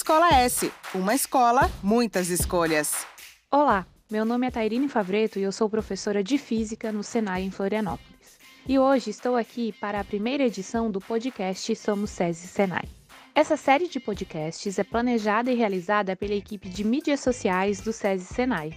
Escola S. Uma escola, muitas escolhas. Olá, meu nome é Tairine Favreto e eu sou professora de Física no Senai em Florianópolis. E hoje estou aqui para a primeira edição do podcast Somos SESI Senai. Essa série de podcasts é planejada e realizada pela equipe de mídias sociais do SESI Senai,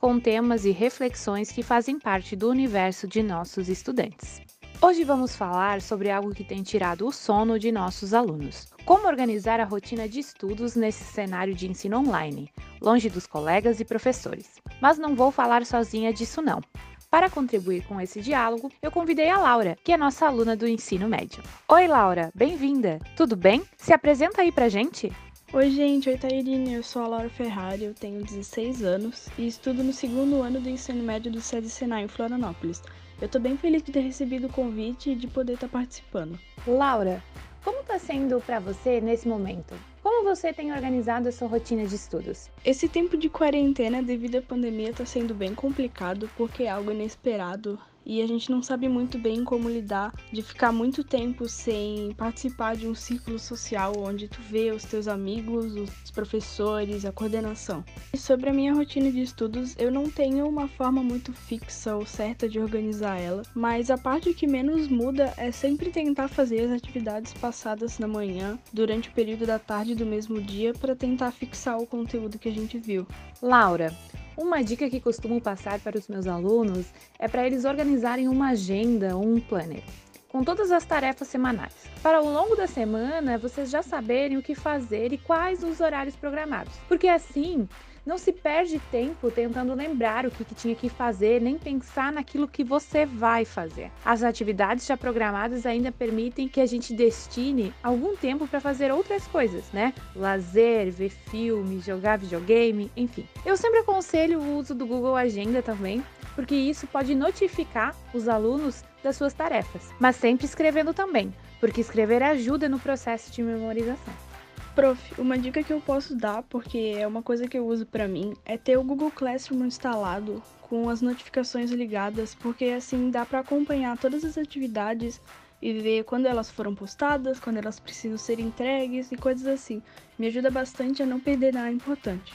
com temas e reflexões que fazem parte do universo de nossos estudantes. Hoje vamos falar sobre algo que tem tirado o sono de nossos alunos: como organizar a rotina de estudos nesse cenário de ensino online, longe dos colegas e professores. Mas não vou falar sozinha disso não. Para contribuir com esse diálogo, eu convidei a Laura, que é nossa aluna do ensino médio. Oi, Laura, bem-vinda. Tudo bem? Se apresenta aí pra gente. Oi, gente. Oi, Tairine. Eu sou a Laura Ferrari, eu tenho 16 anos e estudo no segundo ano do ensino médio do SESI Senai em Florianópolis. Eu tô bem feliz de ter recebido o convite e de poder estar participando. Laura, como está sendo para você nesse momento? Como você tem organizado a sua rotina de estudos? Esse tempo de quarentena devido à pandemia está sendo bem complicado porque é algo inesperado e a gente não sabe muito bem como lidar de ficar muito tempo sem participar de um círculo social onde tu vê os teus amigos, os professores, a coordenação. E sobre a minha rotina de estudos, eu não tenho uma forma muito fixa ou certa de organizar ela, mas a parte que menos muda é sempre tentar fazer as atividades passadas na manhã, durante o período da tarde do mesmo dia, para tentar fixar o conteúdo que a gente viu. Laura, uma dica que costumo passar para os meus alunos é para eles organizarem uma agenda ou um planner com todas as tarefas semanais. Para ao longo da semana, vocês já saberem o que fazer e quais os horários programados. Porque assim, não se perde tempo tentando lembrar o que, que, tinha que fazer, nem pensar naquilo que você vai fazer. As atividades já programadas ainda permitem que a gente destine algum tempo para fazer outras coisas, né? Lazer, ver filme, jogar videogame, enfim. Eu sempre aconselho o uso do Google Agenda também, porque isso pode notificar os alunos das suas tarefas, mas sempre escrevendo também, porque escrever ajuda no processo de memorização. Prof, uma dica que eu posso dar, porque é uma coisa que eu uso para mim, é ter o Google Classroom instalado com as notificações ligadas, porque assim dá para acompanhar todas as atividades e ver quando elas foram postadas, quando elas precisam ser entregues e coisas assim. Me ajuda bastante a não perder nada importante.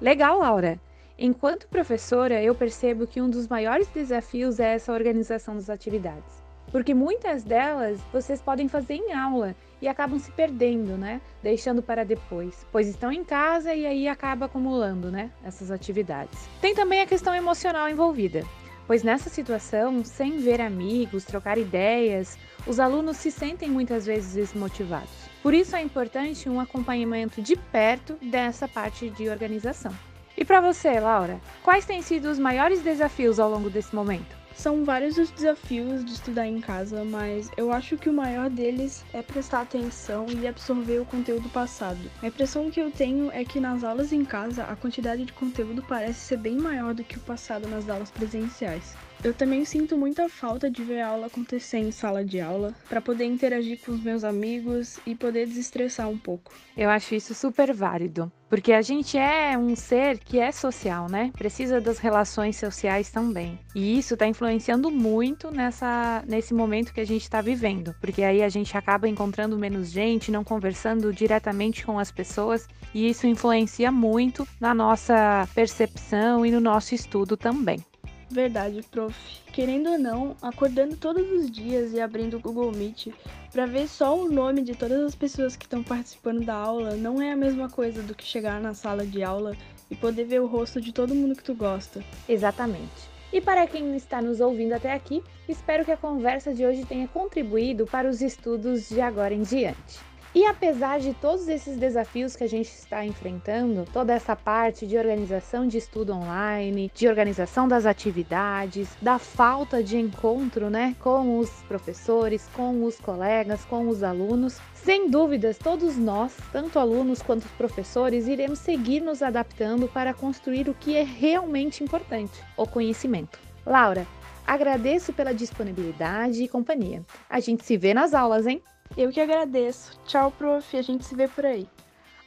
Legal, Laura. Enquanto professora, eu percebo que um dos maiores desafios é essa organização das atividades. Porque muitas delas vocês podem fazer em aula e acabam se perdendo, né? Deixando para depois, pois estão em casa e aí acaba acumulando, né? Essas atividades. Tem também a questão emocional envolvida, pois nessa situação, sem ver amigos, trocar ideias, os alunos se sentem muitas vezes desmotivados. Por isso é importante um acompanhamento de perto dessa parte de organização. E para você, Laura, quais têm sido os maiores desafios ao longo desse momento? São vários os desafios de estudar em casa, mas eu acho que o maior deles é prestar atenção e absorver o conteúdo passado. A impressão que eu tenho é que nas aulas em casa a quantidade de conteúdo parece ser bem maior do que o passado nas aulas presenciais. Eu também sinto muita falta de ver a aula acontecer em sala de aula, para poder interagir com os meus amigos e poder desestressar um pouco. Eu acho isso super válido, porque a gente é um ser que é social, né? Precisa das relações sociais também. E isso está influenciando muito nessa, nesse momento que a gente está vivendo, porque aí a gente acaba encontrando menos gente, não conversando diretamente com as pessoas, e isso influencia muito na nossa percepção e no nosso estudo também. Verdade, prof. Querendo ou não, acordando todos os dias e abrindo o Google Meet para ver só o nome de todas as pessoas que estão participando da aula não é a mesma coisa do que chegar na sala de aula e poder ver o rosto de todo mundo que tu gosta. Exatamente. E para quem está nos ouvindo até aqui, espero que a conversa de hoje tenha contribuído para os estudos de agora em diante. E apesar de todos esses desafios que a gente está enfrentando, toda essa parte de organização de estudo online, de organização das atividades, da falta de encontro, né, com os professores, com os colegas, com os alunos, sem dúvidas, todos nós, tanto alunos quanto professores, iremos seguir nos adaptando para construir o que é realmente importante, o conhecimento. Laura, agradeço pela disponibilidade e companhia. A gente se vê nas aulas, hein? Eu que agradeço. Tchau, prof. A gente se vê por aí.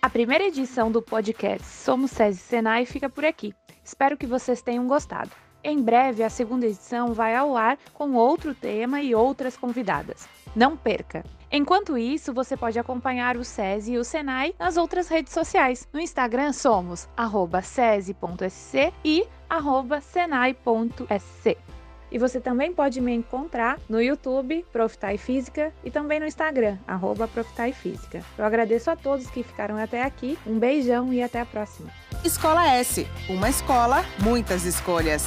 A primeira edição do podcast Somos SESI Senai fica por aqui. Espero que vocês tenham gostado. Em breve, a segunda edição vai ao ar com outro tema e outras convidadas. Não perca! Enquanto isso, você pode acompanhar o SESI e o Senai nas outras redes sociais. No Instagram somos sesi.sc e senai.sc. E você também pode me encontrar no YouTube, Profitai Física, e também no Instagram, arroba Profitai Física. Eu agradeço a todos que ficaram até aqui, um beijão e até a próxima. Escola S, uma escola, muitas escolhas.